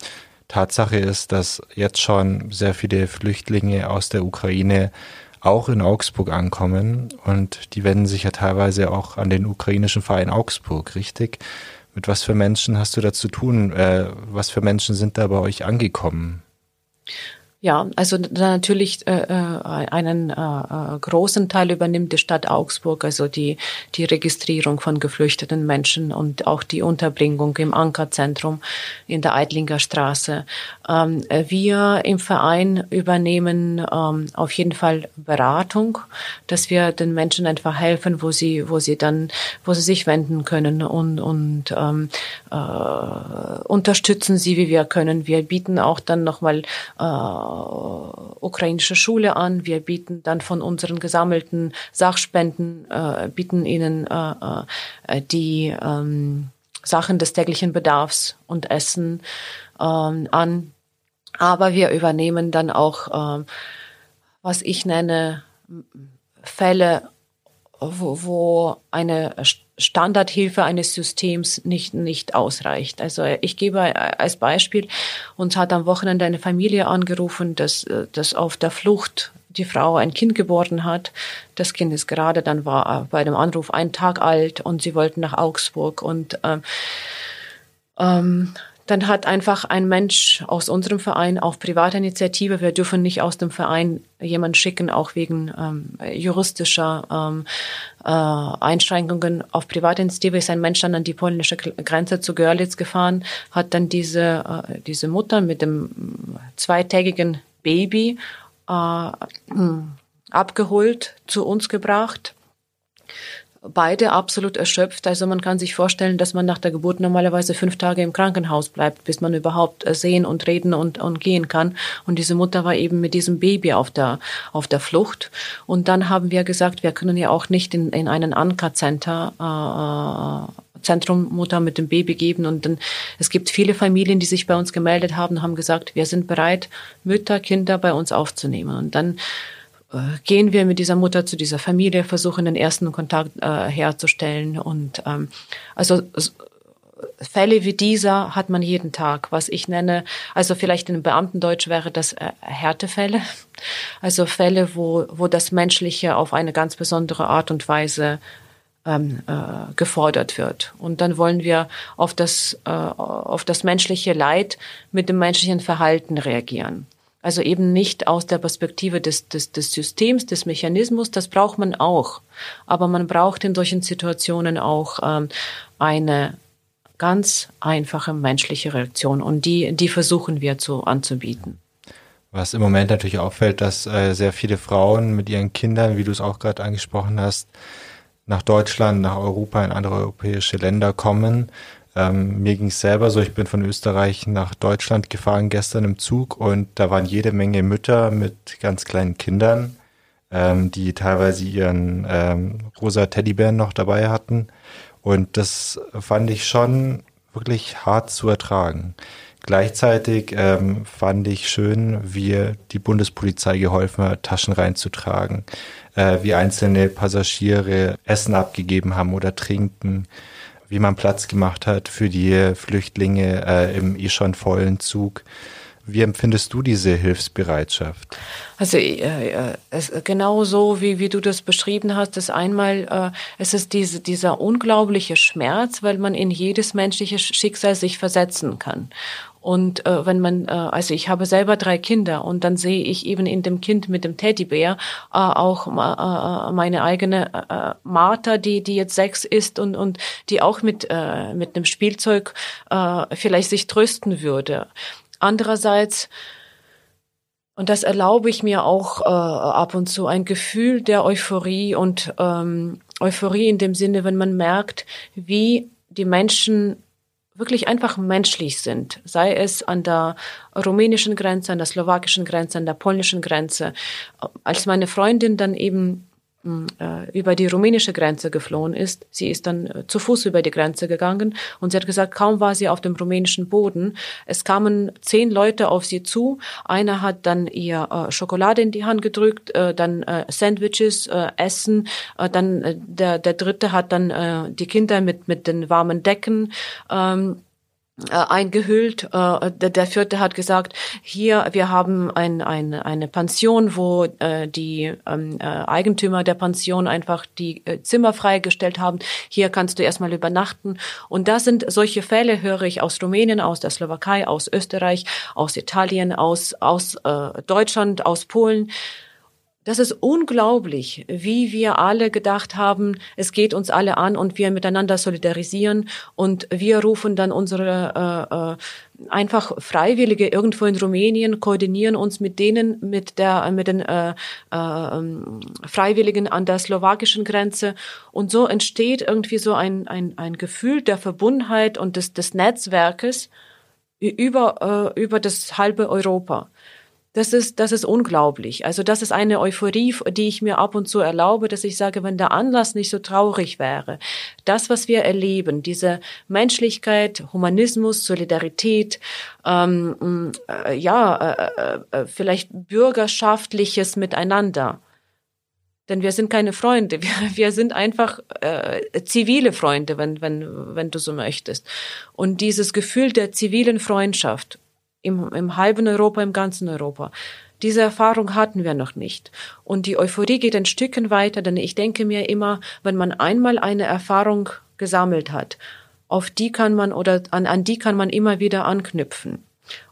Tatsache ist, dass jetzt schon sehr viele Flüchtlinge aus der Ukraine auch in Augsburg ankommen und die wenden sich ja teilweise auch an den ukrainischen Verein Augsburg, richtig? Mit was für Menschen hast du da zu tun? Äh, was für Menschen sind da bei euch angekommen? Ja, also natürlich äh, äh, einen äh, äh, großen Teil übernimmt die Stadt Augsburg, also die, die Registrierung von geflüchteten Menschen und auch die Unterbringung im Ankerzentrum in der Eidlinger Straße. Ähm, wir im Verein übernehmen ähm, auf jeden Fall Beratung, dass wir den Menschen einfach helfen, wo sie, wo sie dann, wo sie sich wenden können und, und ähm, äh, unterstützen sie, wie wir können. Wir bieten auch dann nochmal äh, ukrainische Schule an. Wir bieten dann von unseren gesammelten Sachspenden, äh, bieten ihnen äh, äh, die ähm, Sachen des täglichen Bedarfs und Essen ähm, an. Aber wir übernehmen dann auch, äh, was ich nenne, Fälle, wo, wo eine Standardhilfe eines Systems nicht, nicht ausreicht. Also ich gebe als Beispiel, uns hat am Wochenende eine Familie angerufen, dass, dass auf der Flucht die Frau ein Kind geboren hat. Das Kind ist gerade, dann war bei dem Anruf ein Tag alt und sie wollten nach Augsburg und ähm, ähm, dann hat einfach ein Mensch aus unserem Verein auf private Initiative, wir dürfen nicht aus dem Verein jemanden schicken, auch wegen ähm, juristischer ähm, äh, Einschränkungen. Auf private Initiative ist ein Mensch dann an die polnische Grenze zu Görlitz gefahren, hat dann diese, äh, diese Mutter mit dem zweitägigen Baby äh, abgeholt, zu uns gebracht beide absolut erschöpft. Also man kann sich vorstellen, dass man nach der Geburt normalerweise fünf Tage im Krankenhaus bleibt, bis man überhaupt äh, sehen und reden und, und gehen kann. Und diese Mutter war eben mit diesem Baby auf der, auf der Flucht. Und dann haben wir gesagt, wir können ja auch nicht in, in einen Anker-Center äh, äh Zentrum Mutter mit dem Baby geben. Und dann, es gibt viele Familien, die sich bei uns gemeldet haben, haben gesagt, wir sind bereit, Mütter, Kinder bei uns aufzunehmen. Und dann gehen wir mit dieser Mutter zu dieser Familie, versuchen den ersten Kontakt äh, herzustellen. Und ähm, also Fälle wie dieser hat man jeden Tag, was ich nenne, also vielleicht in Beamtendeutsch wäre das äh, Härtefälle, also Fälle, wo, wo das Menschliche auf eine ganz besondere Art und Weise ähm, äh, gefordert wird. Und dann wollen wir auf das, äh, auf das menschliche Leid mit dem menschlichen Verhalten reagieren. Also eben nicht aus der Perspektive des, des, des Systems, des Mechanismus, das braucht man auch. Aber man braucht in solchen Situationen auch ähm, eine ganz einfache menschliche Reaktion und die, die versuchen wir zu anzubieten. Was im Moment natürlich auffällt, dass äh, sehr viele Frauen mit ihren Kindern, wie du es auch gerade angesprochen hast, nach Deutschland, nach Europa, in andere europäische Länder kommen ähm, mir ging es selber so, ich bin von Österreich nach Deutschland gefahren gestern im Zug und da waren jede Menge Mütter mit ganz kleinen Kindern, ähm, die teilweise ihren ähm, rosa Teddybären noch dabei hatten. Und das fand ich schon wirklich hart zu ertragen. Gleichzeitig ähm, fand ich schön, wie die Bundespolizei geholfen hat, Taschen reinzutragen, äh, wie einzelne Passagiere Essen abgegeben haben oder trinken wie man Platz gemacht hat für die Flüchtlinge äh, im eh schon vollen Zug. Wie empfindest du diese Hilfsbereitschaft? Also äh, äh es, genau so, wie, wie du das beschrieben hast, ist einmal, äh, es ist diese, dieser unglaubliche Schmerz, weil man in jedes menschliche Schicksal sich versetzen kann. Und äh, wenn man, äh, also ich habe selber drei Kinder und dann sehe ich eben in dem Kind mit dem Teddybär äh, auch äh, meine eigene äh, Martha, die die jetzt sechs ist und und die auch mit äh, mit einem Spielzeug äh, vielleicht sich trösten würde. Andererseits und das erlaube ich mir auch äh, ab und zu ein Gefühl der Euphorie und ähm, Euphorie in dem Sinne, wenn man merkt, wie die Menschen wirklich einfach menschlich sind, sei es an der rumänischen Grenze, an der slowakischen Grenze, an der polnischen Grenze. Als meine Freundin dann eben über die rumänische Grenze geflohen ist. Sie ist dann äh, zu Fuß über die Grenze gegangen und sie hat gesagt, kaum war sie auf dem rumänischen Boden, es kamen zehn Leute auf sie zu. Einer hat dann ihr äh, Schokolade in die Hand gedrückt, äh, dann äh, Sandwiches, äh, Essen, äh, dann äh, der, der dritte hat dann äh, die Kinder mit, mit den warmen Decken ähm, äh, eingehüllt. Äh, der, der vierte hat gesagt, hier, wir haben ein, ein, eine Pension, wo äh, die ähm, äh, Eigentümer der Pension einfach die äh, Zimmer freigestellt haben. Hier kannst du erstmal übernachten. Und das sind solche Fälle, höre ich aus Rumänien, aus der Slowakei, aus Österreich, aus Italien, aus, aus äh, Deutschland, aus Polen. Das ist unglaublich, wie wir alle gedacht haben, es geht uns alle an und wir miteinander solidarisieren und wir rufen dann unsere äh, äh, einfach Freiwillige irgendwo in Rumänien, koordinieren uns mit denen, mit der, mit den äh, äh, Freiwilligen an der slowakischen Grenze und so entsteht irgendwie so ein, ein, ein Gefühl der Verbundenheit und des, des Netzwerkes über, äh, über das halbe Europa. Das ist, das ist unglaublich. Also das ist eine Euphorie, die ich mir ab und zu erlaube, dass ich sage, wenn der Anlass nicht so traurig wäre, das, was wir erleben, diese Menschlichkeit, Humanismus, Solidarität, ähm, äh, ja, äh, äh, vielleicht bürgerschaftliches Miteinander. Denn wir sind keine Freunde, wir, wir sind einfach äh, zivile Freunde, wenn, wenn, wenn du so möchtest. Und dieses Gefühl der zivilen Freundschaft im, im halben Europa, im ganzen Europa. Diese Erfahrung hatten wir noch nicht. Und die Euphorie geht ein Stückchen weiter, denn ich denke mir immer, wenn man einmal eine Erfahrung gesammelt hat, auf die kann man oder an, an die kann man immer wieder anknüpfen.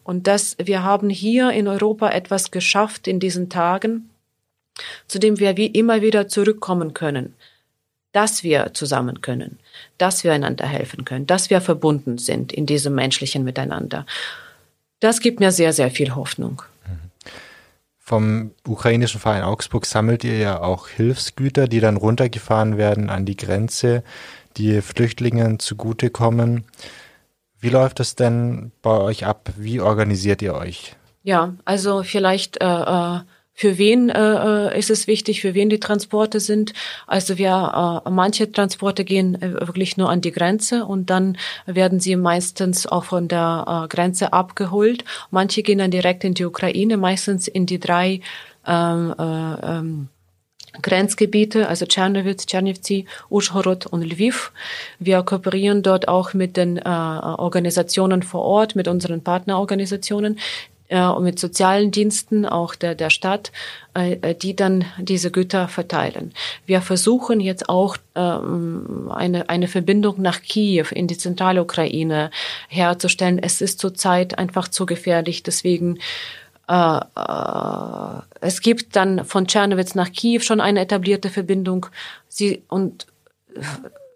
Und das, wir haben hier in Europa etwas geschafft in diesen Tagen, zu dem wir wie immer wieder zurückkommen können. Dass wir zusammen können, dass wir einander helfen können, dass wir verbunden sind in diesem menschlichen Miteinander. Das gibt mir sehr, sehr viel Hoffnung. Vom ukrainischen Verein Augsburg sammelt ihr ja auch Hilfsgüter, die dann runtergefahren werden an die Grenze, die Flüchtlingen zugutekommen. Wie läuft das denn bei euch ab? Wie organisiert ihr euch? Ja, also vielleicht äh, äh für wen äh, äh, ist es wichtig, für wen die Transporte sind. Also wir, äh, manche Transporte gehen äh, wirklich nur an die Grenze und dann werden sie meistens auch von der äh, Grenze abgeholt. Manche gehen dann direkt in die Ukraine, meistens in die drei ähm, äh, ähm, Grenzgebiete, also Tschernowitz, Tschernivtsi, Uschhorod und Lviv. Wir kooperieren dort auch mit den äh, Organisationen vor Ort, mit unseren Partnerorganisationen, äh, mit sozialen Diensten auch der, der Stadt, äh, äh, die dann diese Güter verteilen. Wir versuchen jetzt auch ähm, eine, eine Verbindung nach Kiew in die zentrale Ukraine herzustellen. Es ist zurzeit einfach zu gefährlich, deswegen äh, äh, es gibt dann von Tschernowitz nach Kiew schon eine etablierte Verbindung. Sie und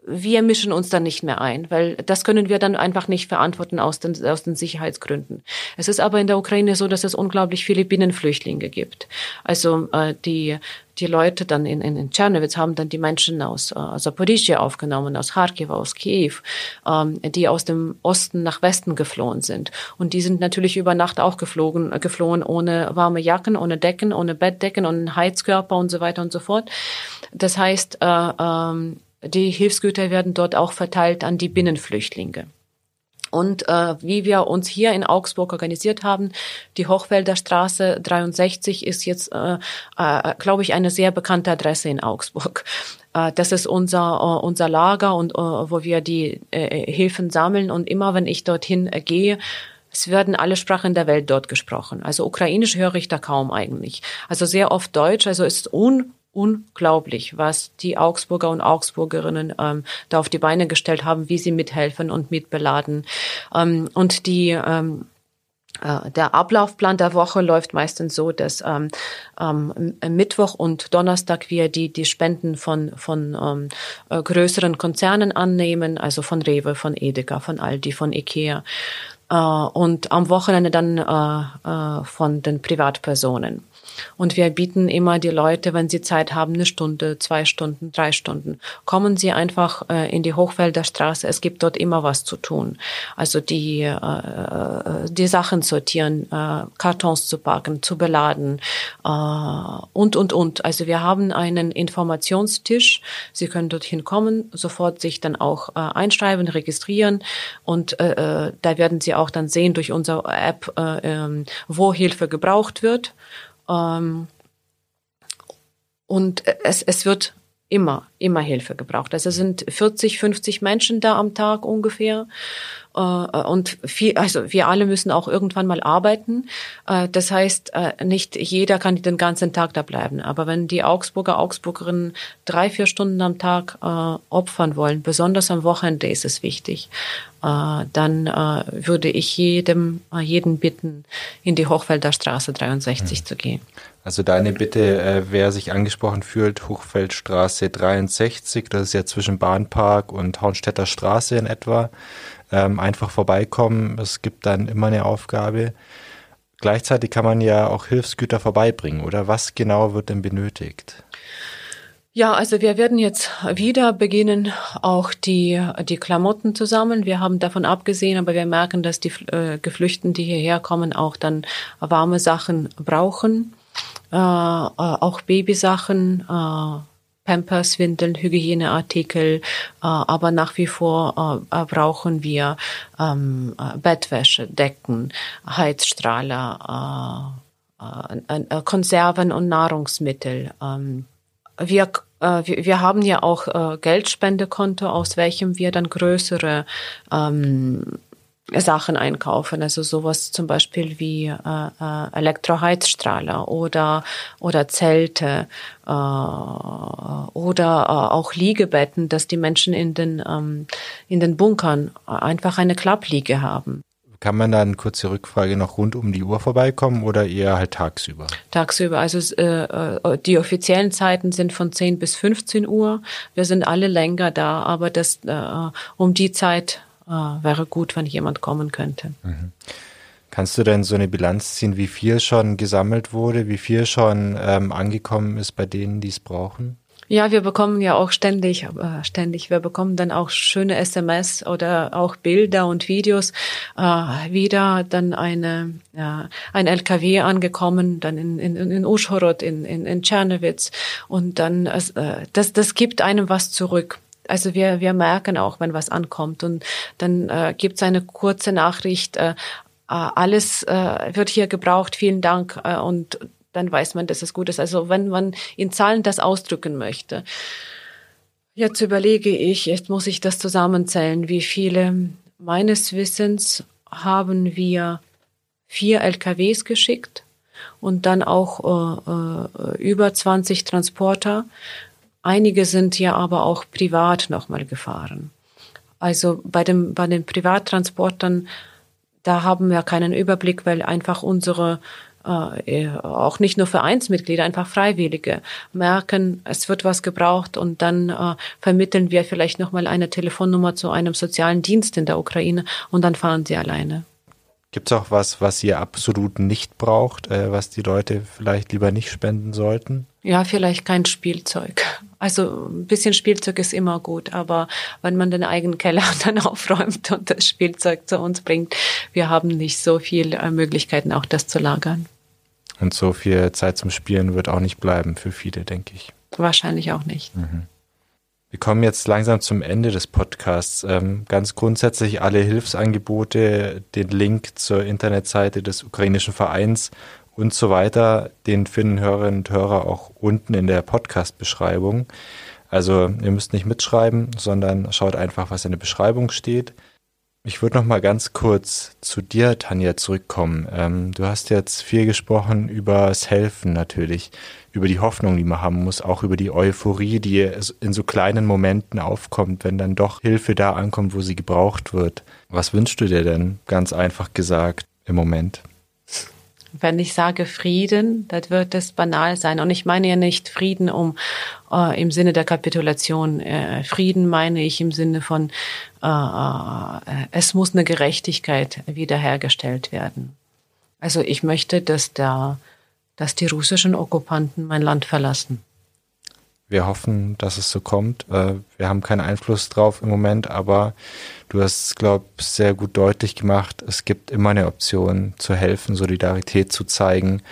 wir mischen uns dann nicht mehr ein, weil das können wir dann einfach nicht verantworten aus den, aus den Sicherheitsgründen. Es ist aber in der Ukraine so, dass es unglaublich viele Binnenflüchtlinge gibt. Also äh, die die Leute dann in, in, in Tschernowitz haben dann die Menschen aus äh, Zaporizhia aufgenommen, aus Kharkiv, aus Kiew, ähm, die aus dem Osten nach Westen geflohen sind. Und die sind natürlich über Nacht auch geflogen, äh, geflohen ohne warme Jacken, ohne Decken, ohne Bettdecken, ohne Heizkörper und so weiter und so fort. Das heißt, äh, ähm, die Hilfsgüter werden dort auch verteilt an die Binnenflüchtlinge. Und äh, wie wir uns hier in Augsburg organisiert haben, die Hochwälder Straße 63 ist jetzt, äh, äh, glaube ich, eine sehr bekannte Adresse in Augsburg. Äh, das ist unser, äh, unser Lager und äh, wo wir die äh, Hilfen sammeln. Und immer wenn ich dorthin äh, gehe, es werden alle Sprachen der Welt dort gesprochen. Also Ukrainisch höre ich da kaum eigentlich. Also sehr oft Deutsch. Also es ist un unglaublich, was die Augsburger und Augsburgerinnen ähm, da auf die Beine gestellt haben, wie sie mithelfen und mitbeladen. Ähm, und die ähm, äh, der Ablaufplan der Woche läuft meistens so, dass ähm, ähm, Mittwoch und Donnerstag wir die, die Spenden von, von ähm, äh, größeren Konzernen annehmen, also von Rewe, von Edeka, von Aldi, von Ikea. Äh, und am Wochenende dann äh, äh, von den Privatpersonen. Und wir bieten immer die Leute, wenn sie Zeit haben, eine Stunde, zwei Stunden, drei Stunden, kommen sie einfach äh, in die Hochfelder Straße. Es gibt dort immer was zu tun. Also die, äh, die Sachen sortieren, äh, Kartons zu packen, zu beladen und, und, und. Also wir haben einen Informationstisch. Sie können dorthin kommen, sofort sich dann auch einschreiben, registrieren und da werden Sie auch dann sehen durch unsere App, äh, äh, wo Hilfe gebraucht wird. Ähm, und es, es wird immer immer Hilfe gebraucht. Also sind 40, 50 Menschen da am Tag ungefähr. Äh, und viel, also wir alle müssen auch irgendwann mal arbeiten. Äh, das heißt, äh, nicht jeder kann den ganzen Tag da bleiben. Aber wenn die Augsburger, Augsburgerinnen drei, vier Stunden am Tag opfern wollen, besonders am Wochenende ist es wichtig, dann würde ich jedem, jeden bitten, in die Hochfelder Straße 63 mhm. zu gehen. Also deine Bitte, wer sich angesprochen fühlt, Hochfeldstraße 63, das ist ja zwischen Bahnpark und Haunstädter Straße in etwa, ähm, einfach vorbeikommen. Es gibt dann immer eine Aufgabe. Gleichzeitig kann man ja auch Hilfsgüter vorbeibringen, oder was genau wird denn benötigt? Ja, also wir werden jetzt wieder beginnen, auch die, die Klamotten zu sammeln. Wir haben davon abgesehen, aber wir merken, dass die äh, Geflüchteten, die hierher kommen, auch dann warme Sachen brauchen äh, äh, auch Babysachen, äh, Pampers, Windeln, Hygieneartikel, äh, aber nach wie vor äh, brauchen wir ähm, äh, Bettwäsche, Decken, Heizstrahler, äh, äh, Konserven und Nahrungsmittel. Ähm, wir wir haben ja auch Geldspendekonto, aus welchem wir dann größere ähm, Sachen einkaufen, also sowas zum Beispiel wie äh, äh, Elektroheizstrahler oder oder Zelte äh, oder äh, auch Liegebetten, dass die Menschen in den ähm, in den Bunkern einfach eine Klappliege haben. Kann man dann kurze Rückfrage noch rund um die Uhr vorbeikommen oder eher halt tagsüber? Tagsüber, also äh, äh die offiziellen Zeiten sind von 10 bis 15 Uhr. Wir sind alle länger da, aber das äh, um die Zeit äh, wäre gut, wenn jemand kommen könnte. Mhm. Kannst du denn so eine Bilanz ziehen, wie viel schon gesammelt wurde, wie viel schon ähm, angekommen ist bei denen, die es brauchen? Ja, wir bekommen ja auch ständig, äh, ständig, wir bekommen dann auch schöne SMS oder auch Bilder und Videos. Äh, wieder dann eine, ja, ein LKW angekommen, dann in, in, in Uschhorod, in, in, in Czernowitz. Und dann, äh, das, das gibt einem was zurück. Also wir, wir merken auch, wenn was ankommt und dann äh, gibt es eine kurze Nachricht, äh, äh, alles äh, wird hier gebraucht, vielen Dank äh, und dann weiß man, dass es gut ist. Also wenn man in Zahlen das ausdrücken möchte. Jetzt überlege ich, jetzt muss ich das zusammenzählen, wie viele meines Wissens haben wir vier LKWs geschickt und dann auch äh, äh, über 20 Transporter. Einige sind ja aber auch privat nochmal gefahren. Also bei, dem, bei den Privattransportern, da haben wir keinen Überblick, weil einfach unsere äh, auch nicht nur Vereinsmitglieder, einfach Freiwillige merken, es wird was gebraucht und dann äh, vermitteln wir vielleicht nochmal eine Telefonnummer zu einem sozialen Dienst in der Ukraine und dann fahren sie alleine. Gibt es auch was, was ihr absolut nicht braucht, äh, was die Leute vielleicht lieber nicht spenden sollten? Ja, vielleicht kein Spielzeug. Also ein bisschen Spielzeug ist immer gut, aber wenn man den eigenen Keller dann aufräumt und das Spielzeug zu uns bringt, wir haben nicht so viele äh, Möglichkeiten, auch das zu lagern. Und so viel Zeit zum Spielen wird auch nicht bleiben für viele, denke ich. Wahrscheinlich auch nicht. Mhm. Wir kommen jetzt langsam zum Ende des Podcasts. Ähm, ganz grundsätzlich alle Hilfsangebote, den Link zur Internetseite des ukrainischen Vereins und so weiter, den finden Hörerinnen und Hörer auch unten in der Podcast-Beschreibung. Also ihr müsst nicht mitschreiben, sondern schaut einfach, was in der Beschreibung steht. Ich würde noch mal ganz kurz zu dir, Tanja, zurückkommen. Ähm, du hast jetzt viel gesprochen über das Helfen natürlich, über die Hoffnung, die man haben muss, auch über die Euphorie, die in so kleinen Momenten aufkommt, wenn dann doch Hilfe da ankommt, wo sie gebraucht wird. Was wünschst du dir denn, ganz einfach gesagt, im Moment? Wenn ich sage Frieden, das wird es banal sein. Und ich meine ja nicht Frieden um äh, im Sinne der Kapitulation. Äh, Frieden meine ich im Sinne von äh, äh, es muss eine Gerechtigkeit wiederhergestellt werden. Also ich möchte, dass der, dass die russischen Okkupanten mein Land verlassen. Wir hoffen, dass es so kommt. Äh, wir haben keinen Einfluss drauf im Moment, aber du hast, glaube ich, sehr gut deutlich gemacht, es gibt immer eine Option zu helfen, Solidarität zu zeigen,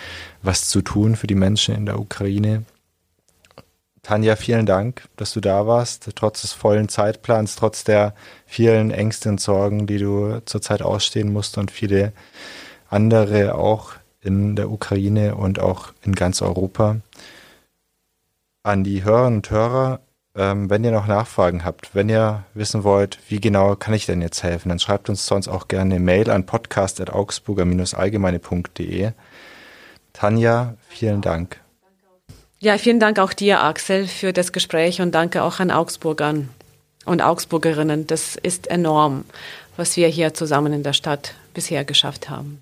was zu tun für die Menschen in der Ukraine. Tanja, vielen Dank, dass du da warst, trotz des vollen Zeitplans, trotz der vielen Ängste und Sorgen, die du zurzeit ausstehen musst und viele andere auch in der Ukraine und auch in ganz Europa an die Hörerinnen und Hörer. Ähm, wenn ihr noch Nachfragen habt, wenn ihr wissen wollt, wie genau kann ich denn jetzt helfen, dann schreibt uns sonst auch gerne eine Mail an podcast.augsburger-allgemeine.de. Tanja, vielen Dank. Ja, vielen Dank auch dir, Axel, für das Gespräch und danke auch an Augsburgern und Augsburgerinnen. Das ist enorm, was wir hier zusammen in der Stadt bisher geschafft haben.